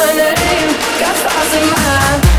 my name, got stars in my